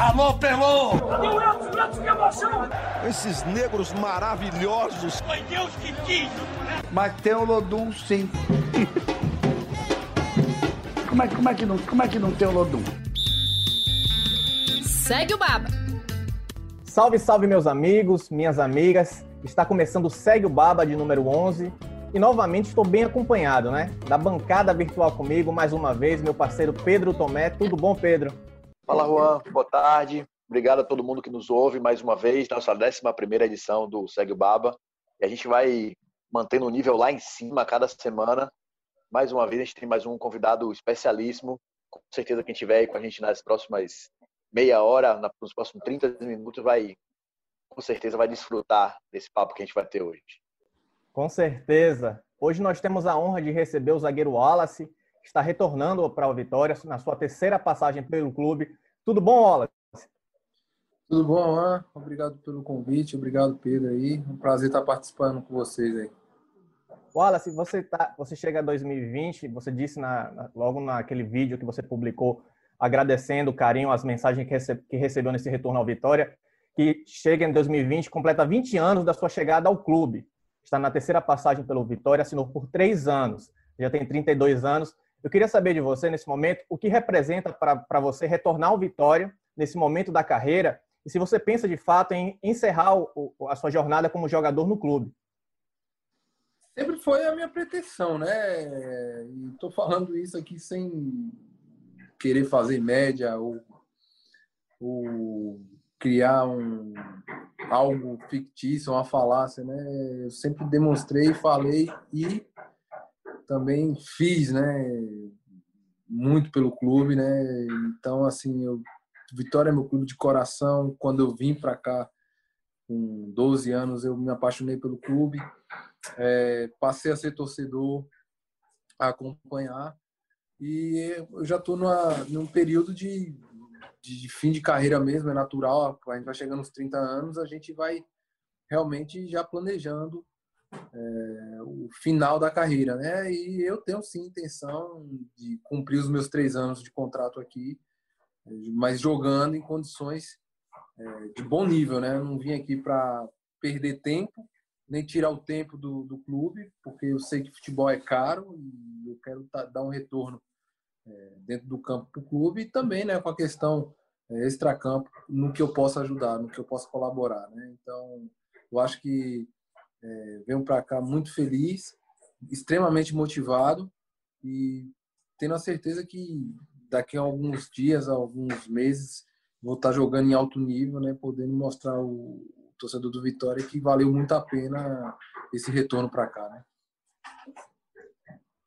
Alô, Pelô! Cadê que emoção? Esses negros maravilhosos. Foi Deus que quis. Mas tem o Lodum, sim. como, é, como, é que não, como é que não tem o Lodum? Segue o Baba. Salve, salve, meus amigos, minhas amigas. Está começando o Segue o Baba de número 11. E novamente estou bem acompanhado, né? Da bancada virtual comigo, mais uma vez, meu parceiro Pedro Tomé. Tudo bom, Pedro? Fala, Juan. Boa tarde. Obrigado a todo mundo que nos ouve mais uma vez, nossa 11 edição do Segue o Baba. E a gente vai mantendo o nível lá em cima cada semana. Mais uma vez, a gente tem mais um convidado especialíssimo. Com certeza, quem estiver aí com a gente nas próximas meia hora, nos próximos 30 minutos, vai com certeza vai desfrutar desse papo que a gente vai ter hoje. Com certeza. Hoje nós temos a honra de receber o zagueiro Wallace, está retornando para o Vitória na sua terceira passagem pelo clube. Tudo bom, Wallace? Tudo bom, Alain? Obrigado pelo convite, obrigado, Pedro aí. Um prazer estar participando com vocês aí. Wallace, você, tá, você chega a 2020, você disse na, na, logo naquele vídeo que você publicou, agradecendo o carinho, as mensagens que, recebe, que recebeu nesse retorno ao Vitória, que chega em 2020, completa 20 anos da sua chegada ao clube está na terceira passagem pelo Vitória, assinou por três anos, já tem 32 anos. Eu queria saber de você, nesse momento, o que representa para você retornar ao Vitória, nesse momento da carreira, e se você pensa de fato em encerrar o, a sua jornada como jogador no clube. Sempre foi a minha pretensão, né? E estou falando isso aqui sem querer fazer média ou, ou criar um, algo fictício, uma falácia, né? Eu sempre demonstrei, falei e também fiz, né? Muito pelo clube, né? Então, assim, eu, Vitória é meu clube de coração. Quando eu vim para cá com 12 anos, eu me apaixonei pelo clube. É, passei a ser torcedor, a acompanhar. E eu já estou num período de de, de, fim de carreira mesmo, é natural, a gente vai chegando aos 30 anos, a gente vai realmente já planejando é, o final da carreira, né? E eu tenho sim intenção de cumprir os meus três anos de contrato aqui, mas jogando em condições é, de bom nível, né? Eu não vim aqui para perder tempo, nem tirar o tempo do, do clube, porque eu sei que futebol é caro e eu quero dar um retorno é, dentro do campo para o clube e também né, com a questão é, extracampo no que eu possa ajudar, no que eu possa colaborar. Né? Então, eu acho que é, venho para cá muito feliz, extremamente motivado e tendo a certeza que daqui a alguns dias, a alguns meses, vou estar jogando em alto nível, né, podendo mostrar o torcedor do Vitória que valeu muito a pena esse retorno para cá, né?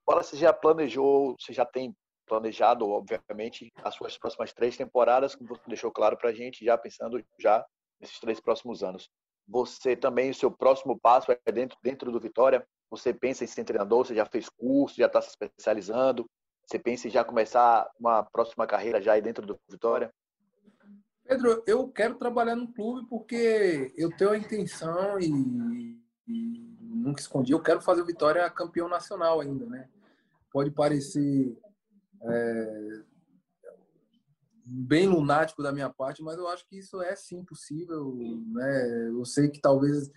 Agora você já planejou, você já tem planejado, obviamente, as suas próximas três temporadas, como você deixou claro para a gente, já pensando já nesses três próximos anos. Você também, o seu próximo passo é dentro, dentro do Vitória? Você pensa em ser treinador? Você já fez curso, já está se especializando? Você pensa em já começar uma próxima carreira já aí dentro do Vitória? Pedro, eu quero trabalhar no clube porque eu tenho a intenção e, e nunca escondi, eu quero fazer o Vitória campeão nacional ainda, né? Pode parecer é, bem lunático da minha parte, mas eu acho que isso é sim possível. Né? Eu sei que talvez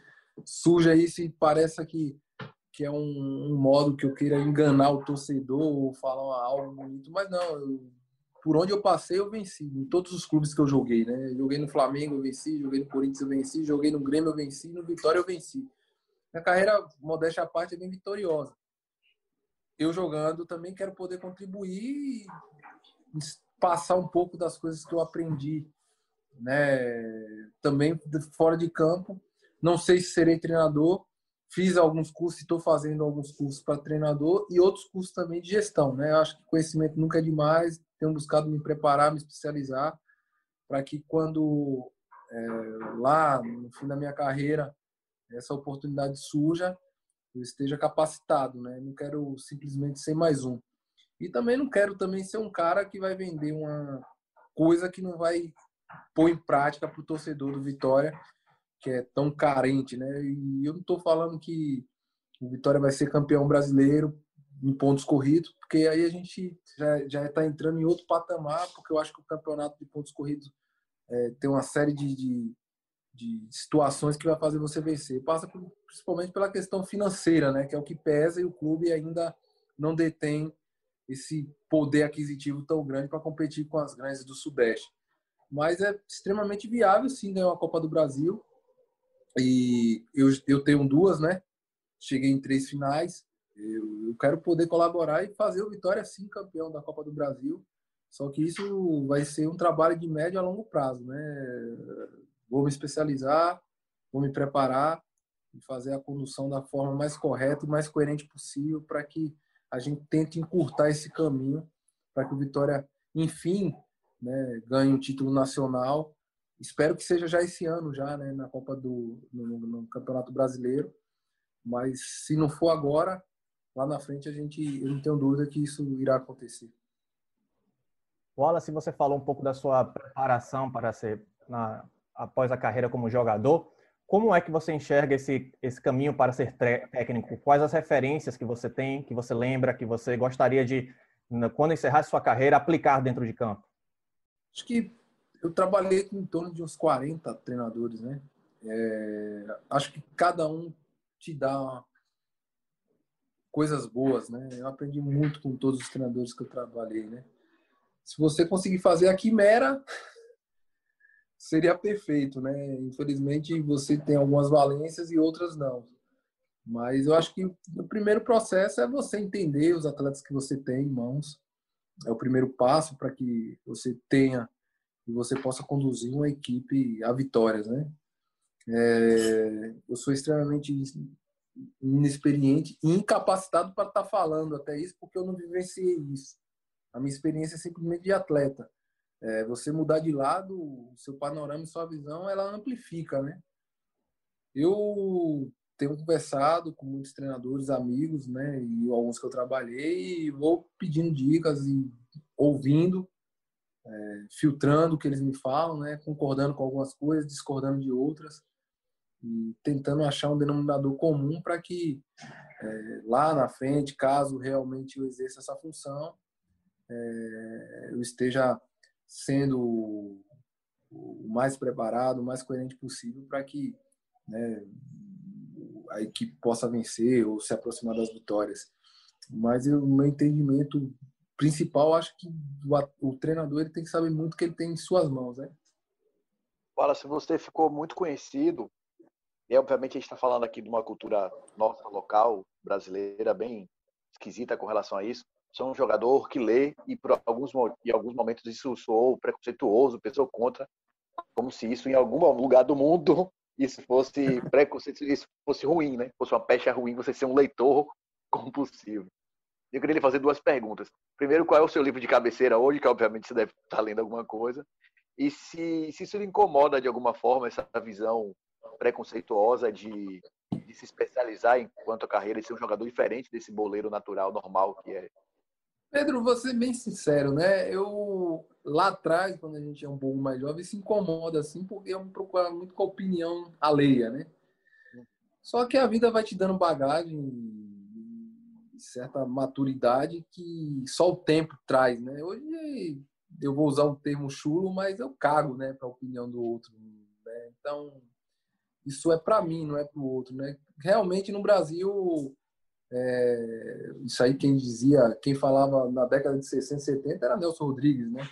surja isso e pareça que, que é um, um, modo que eu queira enganar o torcedor ou falar algo bonito, mas não. Eu, por onde eu passei, eu venci. Em todos os clubes que eu joguei, né? Joguei no Flamengo, eu venci. Joguei no Corinthians, eu venci. Joguei no Grêmio, eu venci. No Vitória, eu venci. Minha carreira, modéstia à parte, é bem vitoriosa eu jogando também quero poder contribuir e passar um pouco das coisas que eu aprendi, né? Também fora de campo. Não sei se serei treinador. Fiz alguns cursos, estou fazendo alguns cursos para treinador e outros cursos também de gestão, né? Eu acho que conhecimento nunca é demais. Tenho buscado me preparar, me especializar para que quando é, lá no fim da minha carreira essa oportunidade surja, eu esteja capacitado, né? Não quero simplesmente ser mais um. E também não quero também ser um cara que vai vender uma coisa que não vai pôr em prática para o torcedor do Vitória, que é tão carente, né? E eu não estou falando que o Vitória vai ser campeão brasileiro em pontos corridos, porque aí a gente já está entrando em outro patamar, porque eu acho que o campeonato de pontos corridos é, tem uma série de, de, de, situações que vai fazer você vencer. Passa por, principalmente pela questão financeira, né? Que é o que pesa e o clube ainda não detém esse poder aquisitivo tão grande para competir com as grandes do Sudeste. Mas é extremamente viável, sim, ganhar a Copa do Brasil. E eu, eu tenho duas, né? Cheguei em três finais. Eu, eu quero poder colaborar e fazer o Vitória, sim, campeão da Copa do Brasil. Só que isso vai ser um trabalho de médio a longo prazo, né? Vou me especializar, vou me preparar e fazer a condução da forma mais correta e mais coerente possível para que a gente tente encurtar esse caminho para que o Vitória, enfim, né, ganhe um título nacional Espero que seja já esse ano, já, né, na Copa do no, no, Campeonato Brasileiro. Mas se não for agora, lá na frente a gente, eu não tenho dúvida que isso irá acontecer. Wallace, você falou um pouco da sua preparação para ser na, após a carreira como jogador. Como é que você enxerga esse, esse caminho para ser técnico? Quais as referências que você tem, que você lembra, que você gostaria de, quando encerrar sua carreira, aplicar dentro de campo? Acho que eu trabalhei com em torno de uns 40 treinadores, né? É, acho que cada um te dá coisas boas, né? Eu aprendi muito com todos os treinadores que eu trabalhei, né? Se você conseguir fazer a quimera, seria perfeito, né? Infelizmente você tem algumas valências e outras não. Mas eu acho que o primeiro processo é você entender os atletas que você tem em mãos. É o primeiro passo para que você tenha e você possa conduzir uma equipe a vitórias, né? É, eu sou extremamente inexperiente e incapacitado para estar falando até isso, porque eu não vivenciei isso. A minha experiência é simplesmente de atleta. É, você mudar de lado, o seu panorama e sua visão, ela amplifica, né? Eu tenho conversado com muitos treinadores, amigos, né, e alguns que eu trabalhei, e vou pedindo dicas e ouvindo é, filtrando o que eles me falam, né, concordando com algumas coisas, discordando de outras e tentando achar um denominador comum para que é, lá na frente, caso realmente eu exerça essa função, é, eu esteja sendo o mais preparado, o mais coerente possível para que né, a equipe possa vencer ou se aproximar das vitórias. Mas o meu entendimento principal, acho que o, o, treinador ele tem que saber muito o que ele tem em suas mãos, né? Fala, se você ficou muito conhecido, e obviamente a gente está falando aqui de uma cultura nossa, local, brasileira, bem esquisita com relação a isso. Sou um jogador que lê e por alguns, em alguns momentos isso soou preconceituoso, pessoa contra, como se isso em algum lugar do mundo isso fosse preconceito, isso fosse ruim, né? Fosse uma pecha ruim você ser um leitor compulsivo. Eu queria lhe fazer duas perguntas. Primeiro, qual é o seu livro de cabeceira hoje, que obviamente você deve estar lendo alguma coisa. E se, se isso lhe incomoda de alguma forma, essa visão preconceituosa de, de se especializar enquanto a carreira e ser um jogador diferente desse boleiro natural, normal que é. Pedro, ser bem sincero, né? Eu lá atrás, quando a gente é um pouco mais jovem, se incomoda assim, porque eu me procuro muito com a opinião alheia, né? Só que a vida vai te dando bagagem certa maturidade que só o tempo traz, né? Hoje eu vou usar um termo chulo, mas eu cago, né, para a opinião do outro. Né? Então isso é para mim, não é para o outro, né? Realmente no Brasil é, isso aí quem dizia, quem falava na década de 60, 70 era Nelson Rodrigues, né?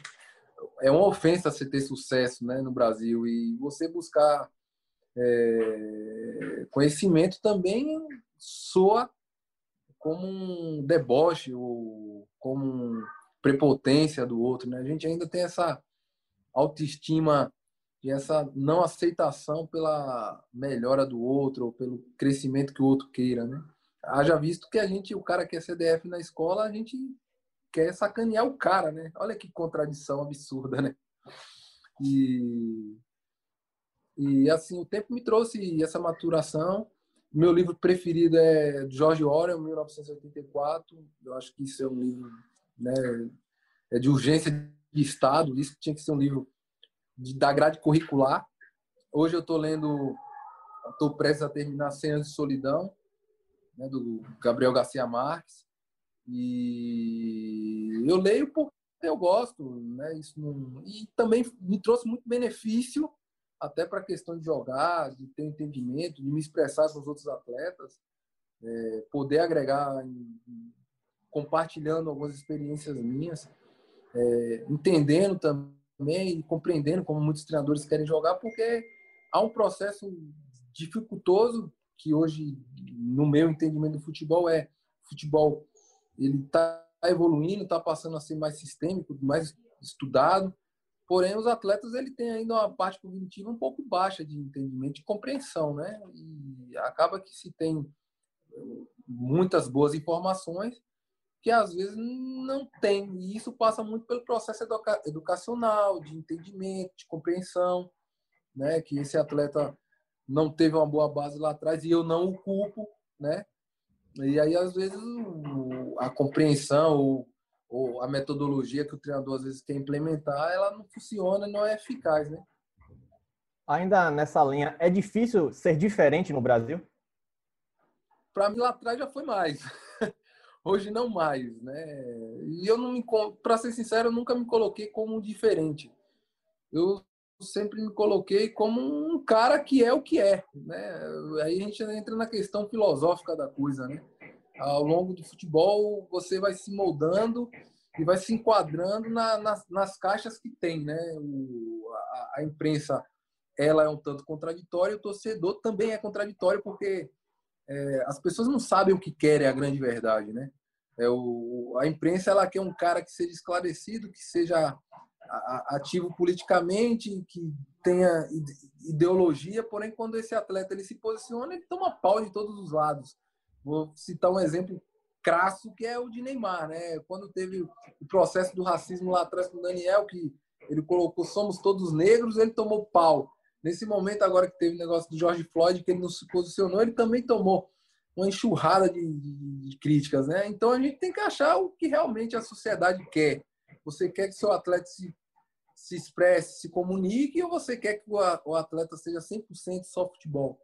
É uma ofensa você ter sucesso, né, no Brasil e você buscar é, conhecimento também soa como um deboche ou como prepotência do outro, né? A gente ainda tem essa autoestima e essa não aceitação pela melhora do outro ou pelo crescimento que o outro queira, né? Haja visto que a gente, o cara que é CDF na escola, a gente quer sacanear o cara, né? Olha que contradição absurda, né? E, e assim, o tempo me trouxe essa maturação meu livro preferido é George Orwell, 1984. Eu acho que isso é um livro né, é de urgência de Estado. Isso tinha que ser um livro de, da grade curricular. Hoje eu estou lendo, estou prestes a terminar Cem Anos de Solidão, né, do Gabriel Garcia Marques. E eu leio porque eu gosto, né? Isso não... E também me trouxe muito benefício, até para a questão de jogar, de ter entendimento, de me expressar com os outros atletas, é, poder agregar, compartilhando algumas experiências minhas, é, entendendo também e compreendendo como muitos treinadores querem jogar, porque há um processo dificultoso que hoje, no meu entendimento do futebol, é futebol ele está evoluindo, está passando a ser mais sistêmico, mais estudado. Porém, os atletas ele tem ainda uma parte cognitiva um pouco baixa de entendimento e compreensão, né? E acaba que se tem muitas boas informações que às vezes não tem. E isso passa muito pelo processo educa educacional, de entendimento, de compreensão, né? Que esse atleta não teve uma boa base lá atrás e eu não o culpo, né? E aí, às vezes, a compreensão ou, ou, a metodologia que o treinador às vezes quer implementar, ela não funciona e não é eficaz, né? Ainda nessa linha, é difícil ser diferente no Brasil? Para mim, lá atrás já foi mais. Hoje não mais, né? E eu não me, para ser sincero, eu nunca me coloquei como diferente. Eu sempre me coloquei como um cara que é o que é, né? Aí a gente entra na questão filosófica da coisa, né? Ao longo do futebol, você vai se moldando e vai se enquadrando na, nas, nas, caixas que tem, né? O, a, a, imprensa, ela é um tanto contraditória, o torcedor também é contraditório porque é, as pessoas não sabem o que querem, é a grande verdade, né? É o, a imprensa, ela quer um cara que seja esclarecido, que seja ativo politicamente, que tenha ideologia, porém quando esse atleta ele se posiciona, ele toma pau de todos os lados. Vou citar um exemplo crasso que é o de Neymar, né? Quando teve o processo do racismo lá atrás com o Daniel, que ele colocou somos todos negros, ele tomou pau. Nesse momento agora que teve o negócio do George Floyd, que ele não se posicionou, ele também tomou uma enxurrada de, de, de críticas, né? Então a gente tem que achar o que realmente a sociedade quer. Você quer que seu atleta se se expresse, se comunique, ou você quer que o atleta seja 100% só futebol?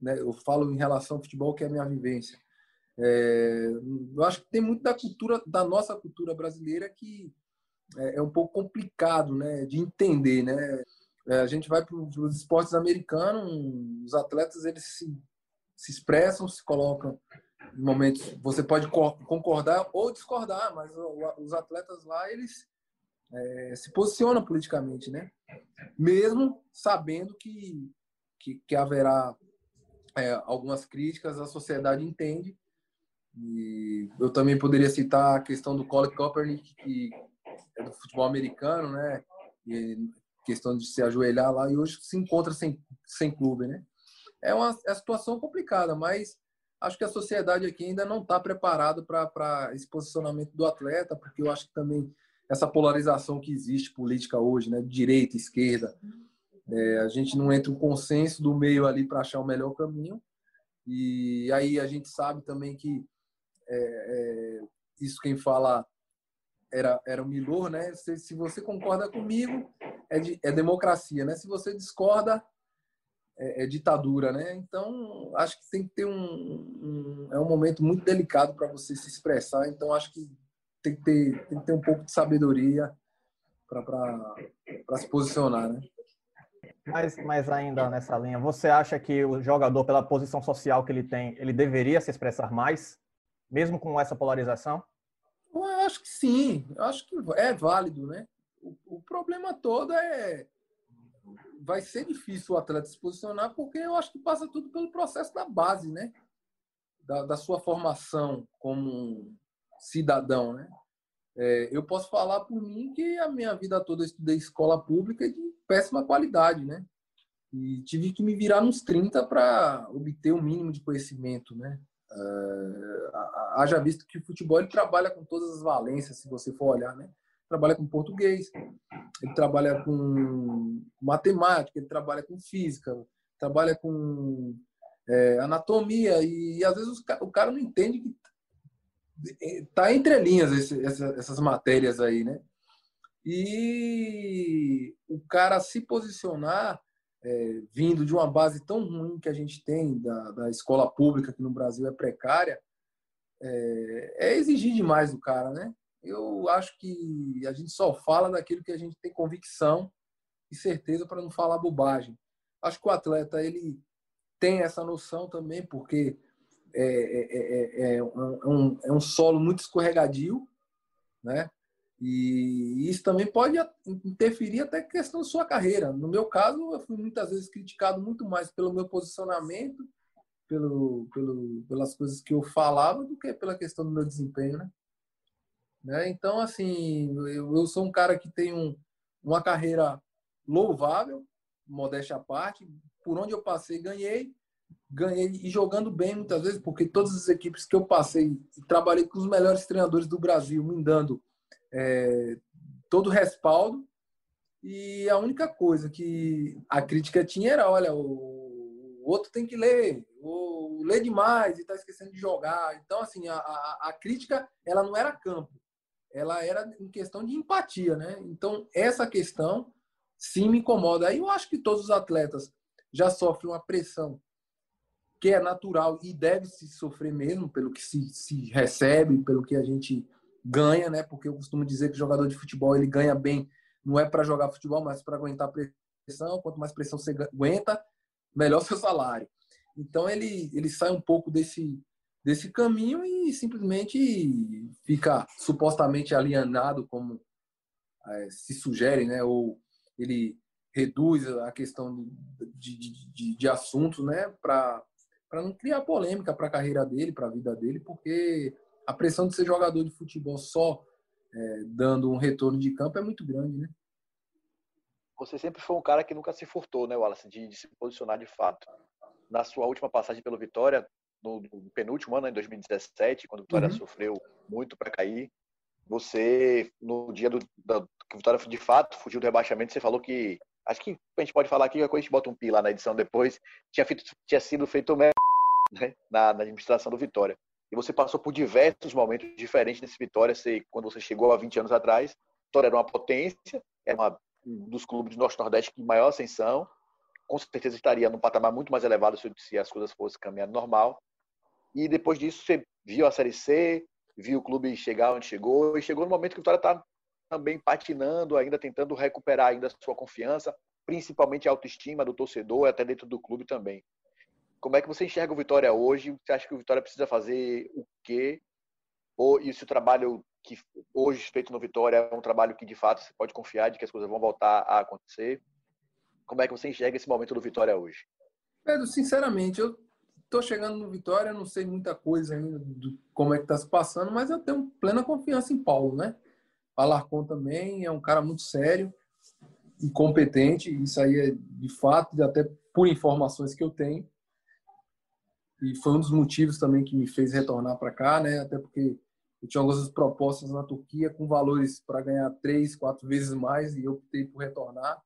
Né? Eu falo em relação ao futebol, que é a minha vivência. É, eu acho que tem muito da cultura, da nossa cultura brasileira, que é, é um pouco complicado né, de entender. Né? É, a gente vai para os esportes americanos, os atletas eles se, se expressam, se colocam em momentos. Você pode concordar ou discordar, mas os atletas lá, eles é, se posiciona politicamente, né? Mesmo sabendo que, que, que haverá é, algumas críticas, a sociedade entende. E eu também poderia citar a questão do Colin Kaepernick, que é do futebol americano, né? E questão de se ajoelhar lá e hoje se encontra sem, sem clube, né? É uma, é uma situação complicada, mas acho que a sociedade aqui ainda não está preparada para esse posicionamento do atleta, porque eu acho que também essa polarização que existe política hoje, né? Direita, esquerda. É, a gente não entra um consenso do meio ali para achar o melhor caminho. E aí a gente sabe também que é, é, isso quem fala era, era o Milor, né? Se, se você concorda comigo, é, de, é democracia, né? Se você discorda, é, é, ditadura, né? Então, acho que tem que ter um, um é um momento muito delicado para você se expressar. Então, acho que tem que ter, tem que ter um pouco de sabedoria para se posicionar, né? Mas, mas ainda nessa linha, você acha que o jogador, pela posição social que ele tem, ele deveria se expressar mais, mesmo com essa polarização? Eu acho que sim, eu acho que é válido, né? O, o problema todo é vai ser difícil o atleta se posicionar porque eu acho que passa tudo pelo processo da base, né? Da, da sua formação como cidadão, né? É, eu posso falar por mim que a minha vida toda eu estudei escola pública de péssima qualidade, né? E tive que me virar nos 30 para obter o mínimo de conhecimento, né? É, haja visto que o futebol ele trabalha com todas as valências, se você for olhar, né? Trabalha com português, ele trabalha com matemática, ele trabalha com física, trabalha com é, anatomia e, e, às vezes o cara não entende que tá entre linhas esse, essa, essas matérias aí, né? E o cara se posicionar é, vindo de uma base tão ruim que a gente tem da, da escola pública que no Brasil é precária, é, é, exigir demais do cara, né? eu acho que a gente só fala daquilo que a gente tem convicção e certeza para não falar bobagem. Acho que o atleta ele tem essa noção também, porque é, é, é, é um, é um solo muito escorregadio, né? E isso também pode interferir até questão da sua carreira. No meu caso, eu fui muitas vezes criticado muito mais pelo meu posicionamento, pelo, pelo, pelas coisas que eu falava, do que pela questão do meu desempenho, né? né? Então, assim, eu, eu sou um cara que tem um, uma carreira louvável, modéstia à parte. Por onde eu passei, ganhei. Ganhei e jogando bem muitas vezes, porque todas as equipes que eu passei, trabalhei com os melhores treinadores do Brasil, me dando é, todo o respaldo. E a única coisa que a crítica tinha era: olha, o, outro tem que ler, o lê demais e está esquecendo de jogar. Então, assim, a, a, a, crítica ela não era campo, ela era em questão de empatia, né? Então, essa questão sim me incomoda. Aí eu acho que todos os atletas já sofrem uma pressão que é natural e deve se sofrer mesmo pelo que se, se recebe, pelo que a gente ganha, né? Porque eu costumo dizer que jogador de futebol ele ganha bem, não é para jogar futebol, mas para aguentar pressão. Quanto mais pressão você aguenta, melhor seu salário. Então ele ele sai um pouco desse desse caminho e simplesmente fica supostamente alienado, como é, se sugere, né? Ou ele reduz a questão de, de, de, de assuntos, né? Para não criar polêmica para a carreira dele, para a vida dele, porque a pressão de ser jogador de futebol só é, dando um retorno de campo é muito grande, né? Você sempre foi um cara que nunca se furtou, né, Wallace, de, de se posicionar de fato. Na sua última passagem pelo Vitória, no, no penúltimo ano, em 2017, quando o Vitória uhum. sofreu muito para cair, você, no dia do, da, que o Vitória de fato fugiu do rebaixamento, você falou que. Acho que a gente pode falar aqui, a gente bota um pi lá na edição depois. Tinha, feito, tinha sido feito né, na, na administração do Vitória. E você passou por diversos momentos diferentes nesse Vitória. Você, quando você chegou há 20 anos atrás, Vitória era uma potência, era uma, um dos clubes do Norte-Nordeste com maior ascensão. Com certeza estaria num patamar muito mais elevado se, se as coisas fossem caminhando normal. E depois disso, você viu a Série C, viu o clube chegar onde chegou, e chegou no momento que o Vitória está também patinando, ainda tentando recuperar ainda a sua confiança, principalmente a autoestima do torcedor, até dentro do clube também. Como é que você enxerga o Vitória hoje? Você acha que o Vitória precisa fazer o quê? Ou e se o trabalho que hoje feito no Vitória é um trabalho que de fato você pode confiar de que as coisas vão voltar a acontecer? Como é que você enxerga esse momento do Vitória hoje? Pedro, sinceramente, eu estou chegando no Vitória, não sei muita coisa ainda do como é que está se passando, mas eu tenho plena confiança em Paulo, né? Alarcon também é um cara muito sério e competente, isso aí é de fato, até por informações que eu tenho e foi um dos motivos também que me fez retornar para cá, né? Até porque eu tinha algumas propostas na Turquia com valores para ganhar três, quatro vezes mais e eu optei por retornar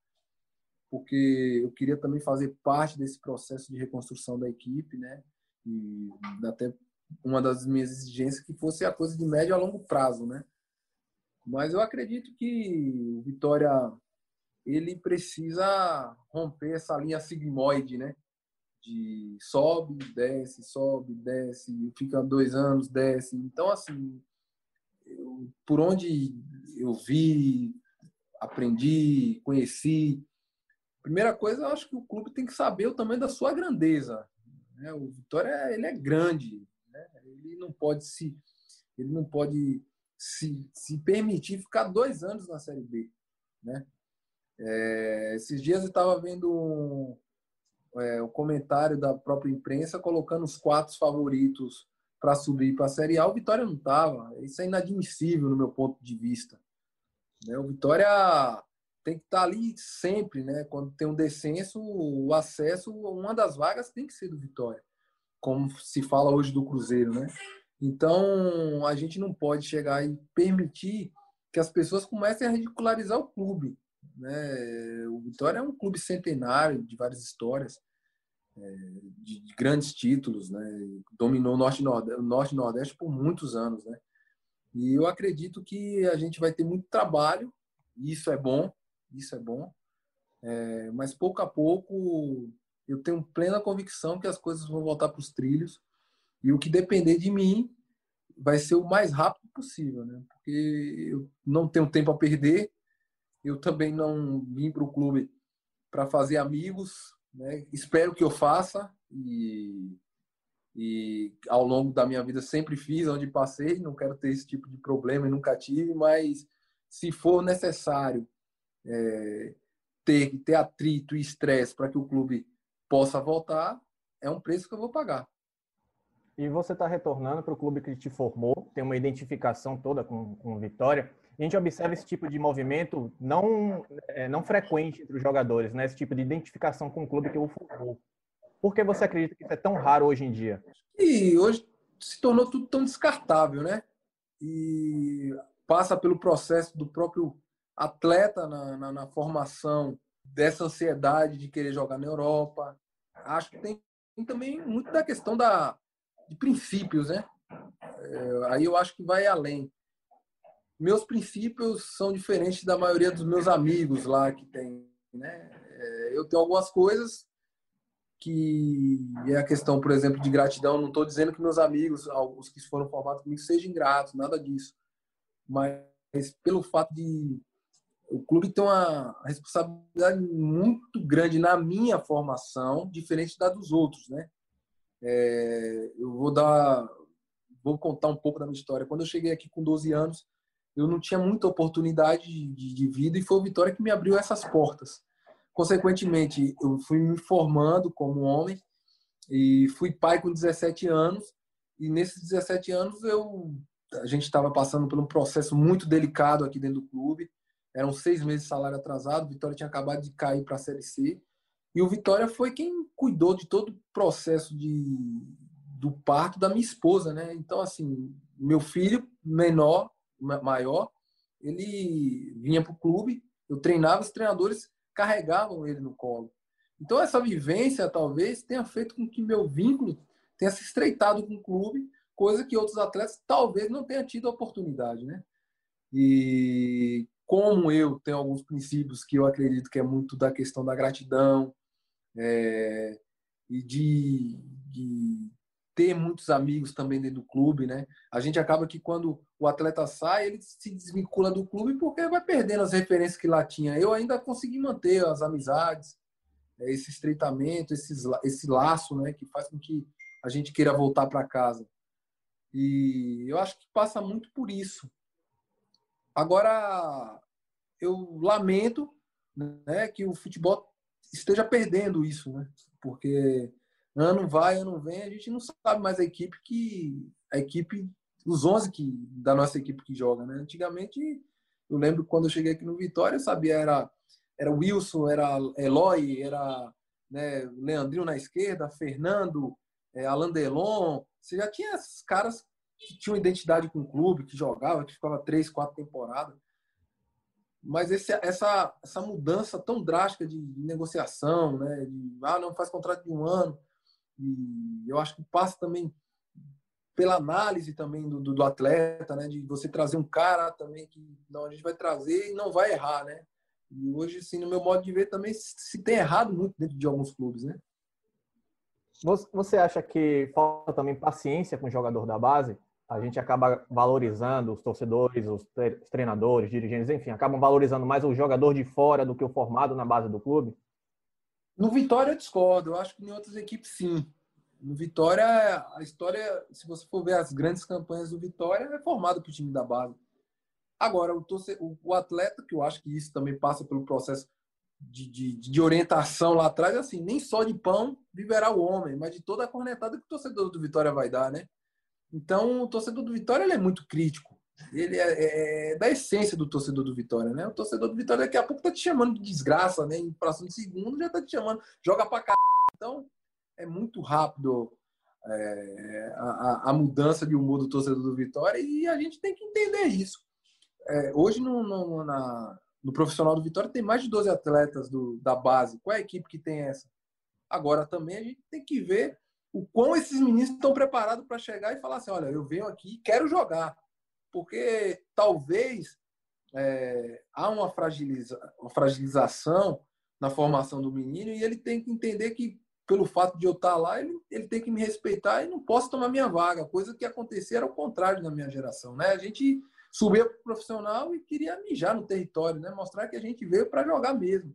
porque eu queria também fazer parte desse processo de reconstrução da equipe, né? E até uma das minhas exigências que fosse a coisa de médio a longo prazo, né? Mas eu acredito que o Vitória ele precisa romper essa linha sigmoide, né? De sobe, desce, sobe, desce, fica dois anos, desce. Então, assim, eu, por onde eu vi, aprendi, conheci, primeira coisa, eu acho que o clube tem que saber o tamanho da sua grandeza. Né? O Vitória, ele é grande, né? ele não pode se, ele não pode se, se permitir ficar dois anos na Série B, né? É, esses dias eu estava vendo um, é, o comentário da própria imprensa colocando os quatro favoritos para subir para a Série A, o Vitória não estava. Isso é inadmissível no meu ponto de vista. Né? O Vitória tem que estar tá ali sempre, né? Quando tem um descenso, o acesso, uma das vagas tem que ser do Vitória, como se fala hoje do Cruzeiro, né? Então, a gente não pode chegar e permitir que as pessoas comecem a ridicularizar o clube. Né? O Vitória é um clube centenário, de várias histórias de, de, grandes títulos, né? Dominou o Norte, Nordeste, e Nordeste por muitos anos, né? E eu acredito que a gente vai ter muito trabalho, e isso é bom, isso é bom. É, mas pouco a pouco eu tenho plena convicção que as coisas vão voltar para os trilhos. E o que depender de mim, vai ser o mais rápido possível, né? Porque eu não tenho tempo a perder. Eu também não vim para o clube para fazer amigos, né? Espero que eu faça e, e ao longo da minha vida sempre fiz onde passei. Não quero ter esse tipo de problema e nunca tive, mas se for necessário é, ter ter atrito e estresse para que o clube possa voltar, é um preço que eu vou pagar. E você está retornando para o clube que te formou, tem uma identificação toda com, com Vitória. A gente observa esse tipo de movimento não, é, não frequente entre os jogadores, né? esse tipo de identificação com o clube que o formou. Por que você acredita que isso é tão raro hoje em dia? E hoje se tornou tudo tão descartável, né? E passa pelo processo do próprio atleta na, na, na formação dessa ansiedade de querer jogar na Europa. Acho que tem, tem também muito da questão da, de princípios, né? É, aí eu acho que vai além. Meus princípios são diferentes da maioria dos meus amigos lá que tem, né? É, eu tenho algumas coisas que é a questão, por exemplo, de gratidão. Não estou dizendo que meus amigos, alguns que foram formados comigo, sejam ingratos, nada disso. Mas pelo fato de o clube tem uma responsabilidade muito grande na minha formação, diferente da dos outros, né? É, eu vou dar, vou contar um pouco da minha história. Quando eu cheguei aqui com 12 anos, eu não tinha muita oportunidade de, de vida e foi o Vitória que me abriu essas portas. Consequentemente, eu fui me formando como homem e fui pai com 17 anos. E nesses 17 anos eu a gente estava passando por um processo muito delicado aqui dentro do clube. Eram seis meses de salário atrasado. O Vitória tinha acabado de cair para a Série C. E o Vitória foi quem cuidou de todo o processo de, do parto da minha esposa, né? Então, assim, meu filho menor, maior, ele vinha para o clube, eu treinava, os treinadores carregavam ele no colo. Então, essa vivência talvez tenha feito com que meu vínculo tenha se estreitado com o clube, coisa que outros atletas talvez não tenham tido a oportunidade, né? E como eu tenho alguns princípios que eu acredito que é muito da questão da gratidão, é, e de, de, ter muitos amigos também dentro do clube, né? A gente acaba que quando o atleta sai, ele se desvincula do clube porque vai perdendo as referências que lá tinha. Eu ainda consegui manter as amizades, é, esse estreitamento, esse laço, né? Que faz com que a gente queira voltar para casa. E eu acho que passa muito por isso. Agora, eu lamento né, que o futebol esteja perdendo isso, né? Porque ano vai, ano vem, a gente não sabe mais a equipe que a equipe os 11 que da nossa equipe que joga, né? Antigamente, eu lembro quando eu cheguei aqui no Vitória, eu sabia era era Wilson, era Eloy, era né, Leandrinho na esquerda, Fernando, é, Alan Delon. Você já tinha esses caras que tinham identidade com o clube, que jogava, que ficava três, quatro temporadas mas esse, essa, essa mudança tão drástica de, negociação, né, de ah, não faz contrato de um ano, e eu acho que passa também pela análise também do, do, do, atleta, né, de você trazer um cara também que não a gente vai trazer e não vai errar, né? E hoje, assim, no meu modo de ver, também se tem errado muito dentro de alguns clubes, né? Você acha que falta também paciência com o jogador da base? a gente acaba valorizando os torcedores, os treinadores, dirigentes, enfim, acabam valorizando mais o jogador de fora do que o formado na base do clube? No Vitória eu discordo, eu acho que em outras equipes sim. No Vitória, a história, se você for ver as grandes campanhas do Vitória, é formado para o time da base. Agora, o, torce, o, atleta, que eu acho que isso também passa pelo processo de, de, de, orientação lá atrás, assim, nem só de pão viverá o homem, mas de toda a cornetada que o torcedor do Vitória vai dar, né? Então, o torcedor do Vitória ele é muito crítico. Ele é, é, é, da essência do torcedor do Vitória, né? O torcedor do Vitória daqui a pouco tá te chamando de desgraça, né? Em de segundo já tá te chamando, joga pra cá. Então, é muito rápido é, a, a, mudança de humor do torcedor do Vitória e a gente tem que entender isso. É, hoje, no, no, na, no profissional do Vitória, tem mais de 12 atletas do, da base. Qual é a equipe que tem essa? Agora, também a gente tem que ver o quão esses meninos estão preparados para chegar e falar assim: olha, eu venho aqui e quero jogar. Porque talvez é, há uma, fragiliza, uma fragilização na formação do menino e ele tem que entender que pelo fato de eu estar lá, ele, ele tem que me respeitar e não posso tomar minha vaga. Coisa que acontecia era o contrário na minha geração, né? A gente subia para o profissional e queria mijar no território, né? Mostrar que a gente veio para jogar mesmo.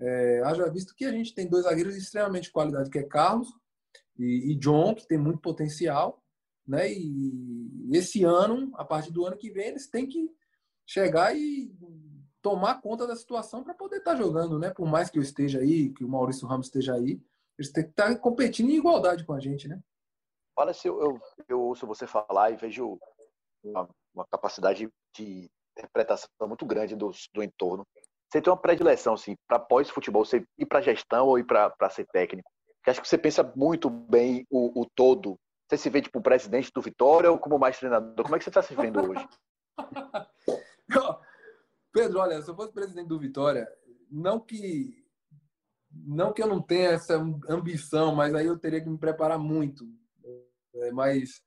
É, haja visto que a gente tem dois zagueiros de extremamente qualidade, que é Carlos e, e John, que tem muito potencial, né? E esse ano, a partir do ano que vem, eles têm que chegar e tomar conta da situação para poder estar tá jogando, né? Por mais que eu esteja aí, que o Maurício Ramos esteja aí, eles têm que estar tá competindo em igualdade com a gente, né? Olha, se eu, eu, eu ouço você falar e vejo uma, uma capacidade de interpretação muito grande do, do entorno. Você tem uma predileção, assim, para pós-futebol, você ir para gestão ou ir para ser técnico? Porque acho que você pensa muito bem o, o todo. Você se vê, tipo, presidente do Vitória ou como mais treinador? Como é que você está se vendo hoje? Pedro, olha, se eu fosse presidente do Vitória, não que não que eu não tenha essa ambição, mas aí eu teria que me preparar muito. É, mas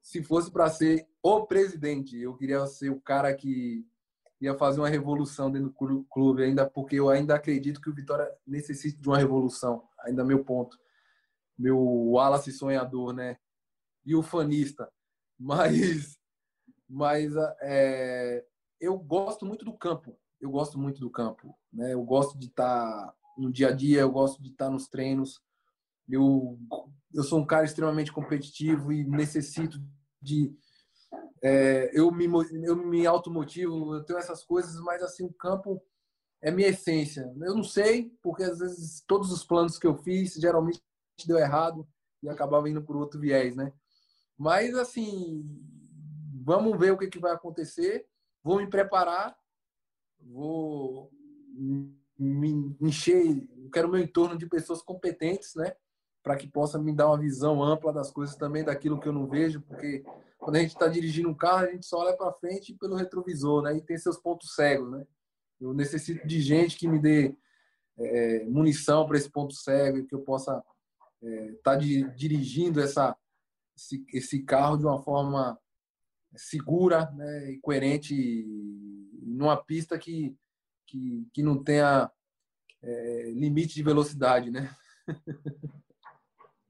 se fosse para ser o presidente, eu queria ser o cara que ia fazer uma revolução dentro do clube, ainda porque eu ainda acredito que o Vitória necessita de uma revolução, ainda meu ponto. Meu Wallace sonhador, né? E o fanista. Mas mas é, eu gosto muito do campo. Eu gosto muito do campo. Né? Eu gosto de estar tá no dia a dia, eu gosto de estar tá nos treinos. Eu, eu sou um cara extremamente competitivo e necessito de. É, eu, me, eu me automotivo, eu tenho essas coisas, mas assim, o campo é minha essência. Eu não sei, porque às vezes todos os planos que eu fiz geralmente deu errado e acabava indo por outro viés, né? Mas assim, vamos ver o que, que vai acontecer vou me preparar, vou me encher, quero meu entorno de pessoas competentes, né? Para que possa me dar uma visão ampla das coisas também, daquilo que eu não vejo, porque quando a gente está dirigindo um carro, a gente só olha para frente pelo retrovisor, né? E tem seus pontos cegos, né? Eu necessito de gente que me dê é, munição para esse ponto cego, que eu possa estar é, tá dirigindo essa, esse, esse carro de uma forma segura né, e coerente numa pista que, que, que não tenha é, limite de velocidade, né?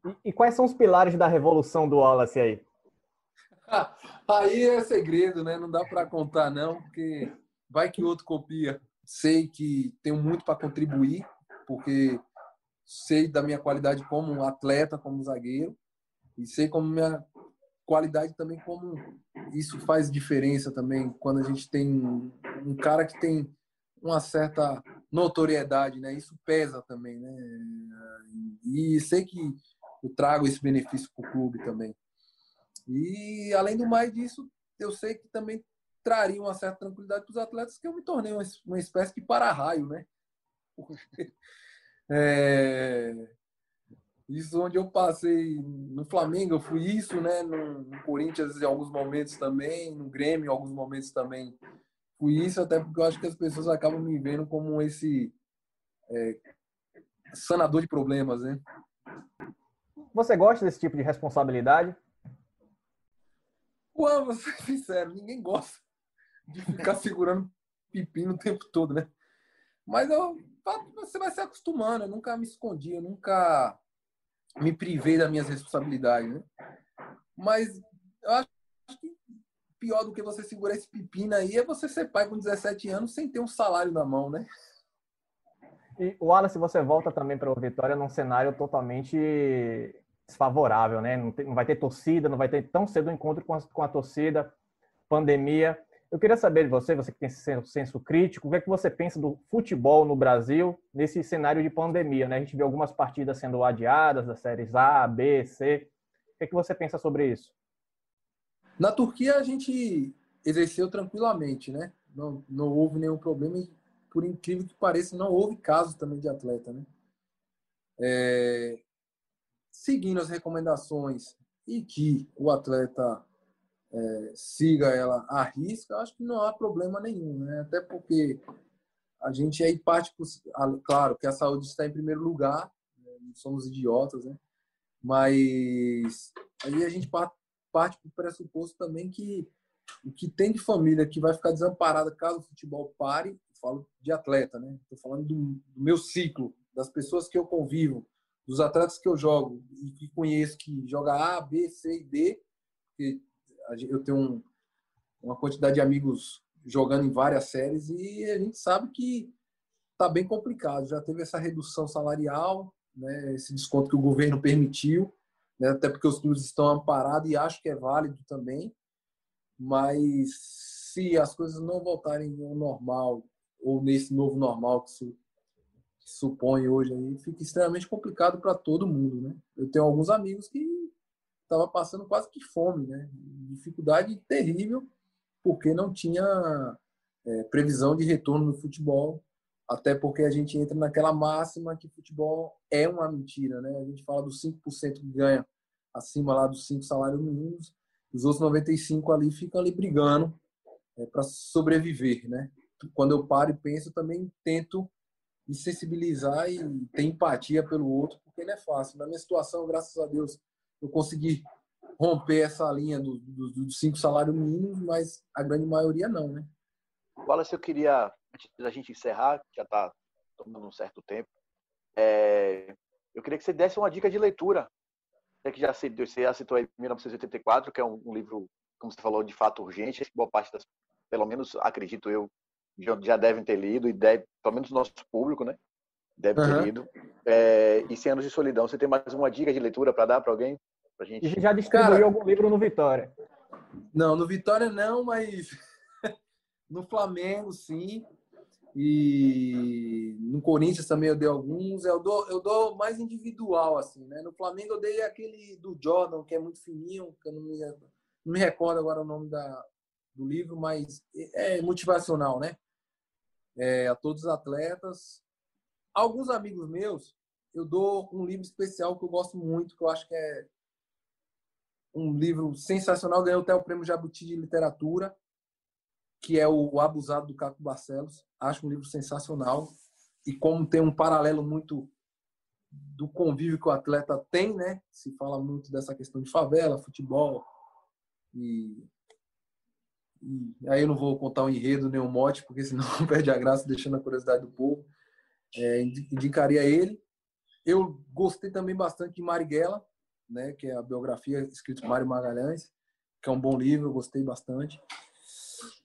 e, e, quais são os pilares da revolução do Wallace aí? aí é segredo, né? Não dá para contar não, porque vai que outro copia. Sei que tenho muito para contribuir, porque sei da minha qualidade como atleta, como zagueiro, e sei como minha qualidade também como isso faz diferença também quando a gente tem um cara que tem uma certa notoriedade, né? Isso pesa também, né? E sei que eu trago esse benefício para o clube também. E além do mais disso, eu sei que também traria uma certa tranquilidade para os atletas que eu me tornei uma, espécie de para-raio, né? Porque, é, isso onde eu passei no Flamengo, eu fui isso, né? No, no, Corinthians em alguns momentos também, no Grêmio em alguns momentos também fui isso, até porque eu acho que as pessoas acabam me vendo como esse é, sanador de problemas, né? Você gosta desse tipo de responsabilidade? Ué, vou ser sincero, ninguém gosta de ficar segurando pepino o tempo todo, né? Mas eu, você vai se acostumando, eu nunca me escondi, eu nunca me privei das minhas responsabilidades, né? Mas eu acho que pior do que você segurar esse pepino aí é você ser pai com 17 anos sem ter um salário na mão, né? E o Wallace, você volta também para o Vitória num cenário totalmente desfavorável, né? Não, tem, não, vai ter torcida, não vai ter tão cedo um encontro com a, com a torcida, pandemia. Eu queria saber de você, você que tem esse senso crítico, o que é que você pensa do futebol no Brasil nesse cenário de pandemia? Né? A gente vê algumas partidas sendo adiadas, das séries A, B, C. O que é que você pensa sobre isso? Na Turquia a gente exerceu tranquilamente, né? Não, não houve nenhum problema e, por incrível que pareça, não houve casos também de atleta, né? É... Seguindo as recomendações e que o atleta é, siga ela à risca, acho que não há problema nenhum, né? Até porque a gente aí parte, claro, que a saúde está em primeiro lugar, né? não somos idiotas, né? Mas aí a gente parte, parte para o pressuposto também que o que tem de família que vai ficar desamparada caso o futebol pare, falo de atleta, né? Estou falando do, do meu ciclo, das pessoas que eu convivo, dos atletas que eu jogo e que conheço que joga A, B, C e D, eu tenho um, uma quantidade de amigos jogando em várias séries e a gente sabe que está bem complicado. Já teve essa redução salarial, né, esse desconto que o governo permitiu, né, até porque os clubes estão amparados e acho que é válido também. Mas se as coisas não voltarem ao normal ou nesse novo normal que, su, que supõe hoje aí, fica extremamente complicado para todo mundo, né? Eu tenho alguns amigos que estava passando quase que fome, né? Dificuldade terrível porque não tinha é, previsão de retorno no futebol, até porque a gente entra naquela máxima que futebol é uma mentira, né? A gente fala dos 5% que ganha acima lá dos 5 salários mínimos, os outros 95 ali ficam ali brigando é, para sobreviver, né? Quando eu paro e penso, também tento me sensibilizar e ter empatia pelo outro, porque não é fácil. Na minha situação, graças a Deus, eu consegui romper essa linha dos do, do cinco salários mínimos, mas a grande maioria não, né? Wallace, eu queria, antes da gente encerrar, já está tomando um certo tempo, é, eu queria que você desse uma dica de leitura. Você que já citou, você já citou aí 1984, que é um, um livro, como você falou, de fato urgente, boa parte das, pelo menos acredito eu, já, já devem ter lido, e deve, pelo menos o nosso público, né? Deve ter uhum. lido. É, e 100 anos de solidão. Você tem mais uma dica de leitura para dar para alguém? Pra gente... já distribuiu Cara, algum livro no Vitória? Não, no Vitória não, mas no Flamengo sim. E no Corinthians também eu dei alguns. Eu dou, eu dou mais individual, assim, né? No Flamengo eu dei aquele do Jordan, que é muito fininho, que eu não me, não me recordo agora o nome da, do livro, mas é motivacional, né? É, a todos os atletas. Alguns amigos meus, eu dou um livro especial que eu gosto muito, que eu acho que é um livro sensacional, ganhou até o prêmio Jabuti de Literatura, que é o Abusado do Caco Barcelos. Acho um livro sensacional. E como tem um paralelo muito do convívio que o atleta tem, né? Se fala muito dessa questão de favela, futebol. E, e aí eu não vou contar um enredo nem um mote, porque senão perde a graça, deixando a curiosidade do povo. É, indicaria ele. Eu gostei também bastante de Marighella, né, que é a biografia escrita por Mário Magalhães, que é um bom livro, eu gostei bastante.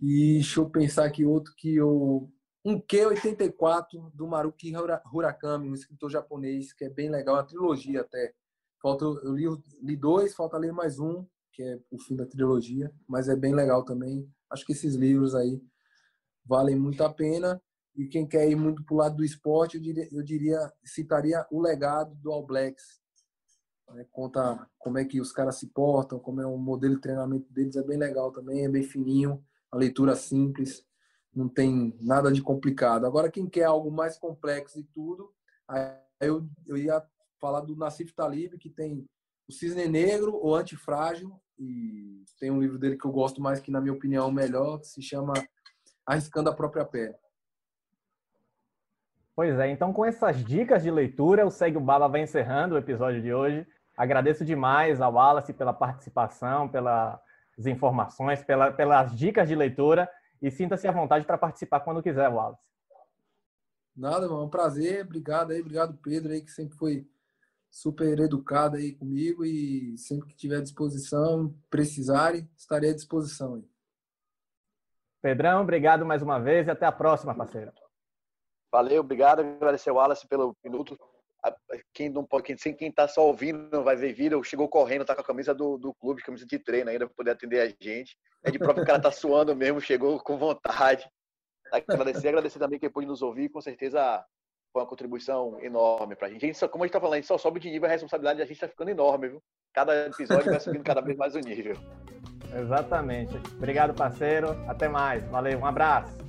E deixa eu pensar aqui outro que eu um Q84 do Maruki Hurakami, um escritor japonês, que é bem legal, uma trilogia até. Falta, eu li, li dois, falta ler mais um, que é o fim da trilogia, mas é bem legal também. Acho que esses livros aí valem muito a pena. E quem quer ir muito para o lado do esporte, eu diria, eu diria, citaria o legado do All Blacks, né? Conta como é que os caras se portam, como é o modelo de treinamento deles, é bem legal também, é bem fininho, a leitura simples, não tem nada de complicado. Agora, quem quer algo mais complexo e tudo, aí eu, eu ia falar do Nassif Talib, que tem o Cisne Negro, o Antifrágil, e tem um livro dele que eu gosto mais, que na minha opinião é o melhor, que se chama Arriscando a Própria Pele. Pois é, então com essas dicas de leitura, o Segue o Baba vai encerrando o episódio de hoje. Agradeço demais ao Wallace pela participação, pelas informações, pela, pelas dicas de leitura e sinta-se à vontade para participar quando quiser, Wallace. Nada, irmão, é um prazer. Obrigado aí, obrigado Pedro aí que sempre foi super educado aí comigo e sempre que tiver disposição, precisarem, estarei à disposição aí. Pedrão, obrigado mais uma vez e até a próxima, parceiro. Valeu, obrigado. Agradecer ao Wallace pelo minuto quem não pode, quem, quem tá só ouvindo vai ver vídeo, chegou correndo, tá com a camisa do, do clube, camisa de treino ainda para poder atender a gente. É de próprio cara tá suando mesmo, chegou com vontade. Agradecer, agradecer também quem pôde nos ouvir, com certeza foi uma contribuição enorme gente. a gente só, como a gente tá falando, a gente só sobe de nível, a responsabilidade da gente tá ficando enorme, viu? Cada episódio vai subindo cada vez mais o nível. Exatamente. Obrigado, parceiro. Até mais. Valeu, um abraço.